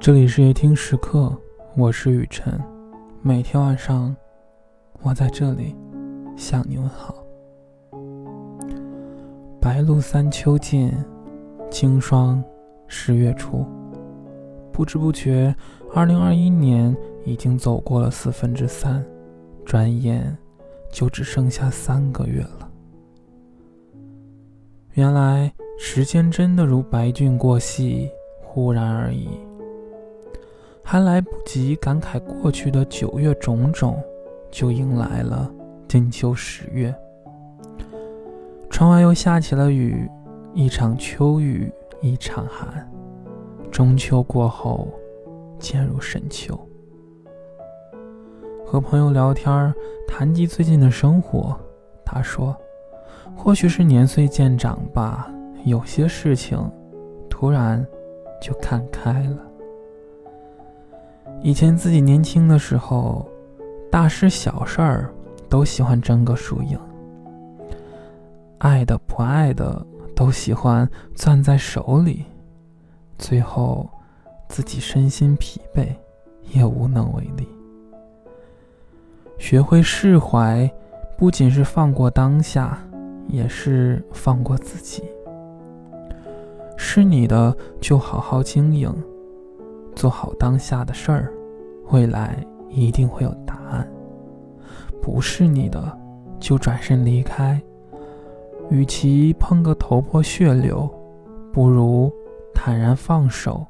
这里是夜听时刻，我是雨晨。每天晚上，我在这里向你问好。白露三秋尽，清霜十月初。不知不觉，二零二一年已经走过了四分之三，转眼就只剩下三个月了。原来，时间真的如白驹过隙，忽然而已。还来不及感慨过去的九月种种，就迎来了金秋十月。窗外又下起了雨，一场秋雨一场寒。中秋过后，渐入深秋。和朋友聊天，谈及最近的生活，他说：“或许是年岁渐长吧，有些事情，突然就看开了。”以前自己年轻的时候，大事小事儿都喜欢争个输赢，爱的不爱的都喜欢攥在手里，最后自己身心疲惫，也无能为力。学会释怀，不仅是放过当下，也是放过自己。是你的就好好经营。做好当下的事儿，未来一定会有答案。不是你的，就转身离开。与其碰个头破血流，不如坦然放手，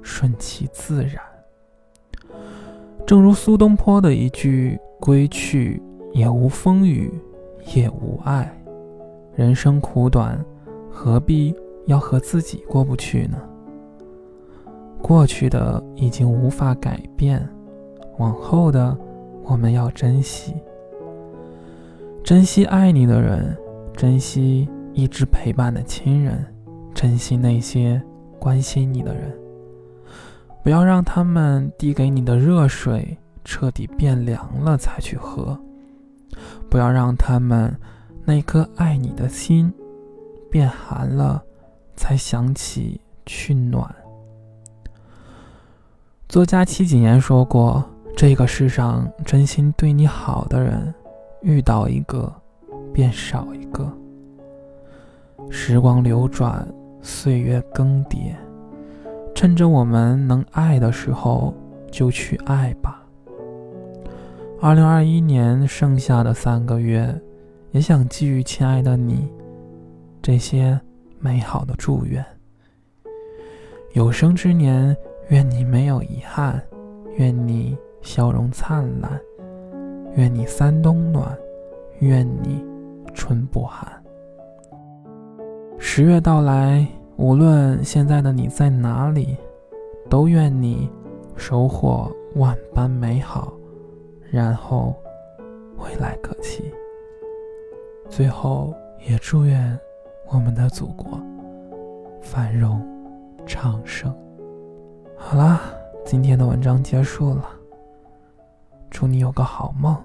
顺其自然。正如苏东坡的一句：“归去，也无风雨，也无爱。人生苦短，何必要和自己过不去呢？”过去的已经无法改变，往后的我们要珍惜，珍惜爱你的人，珍惜一直陪伴的亲人，珍惜那些关心你的人。不要让他们递给你的热水彻底变凉了才去喝，不要让他们那颗爱你的心变寒了才想起去暖。作家戚锦言说过：“这个世上真心对你好的人，遇到一个便少一个。时光流转，岁月更迭，趁着我们能爱的时候，就去爱吧。”二零二一年剩下的三个月，也想寄予亲爱的你这些美好的祝愿。有生之年。愿你没有遗憾，愿你笑容灿烂，愿你三冬暖，愿你春不寒。十月到来，无论现在的你在哪里，都愿你收获万般美好，然后未来可期。最后，也祝愿我们的祖国繁荣昌盛。好啦，今天的文章结束了。祝你有个好梦。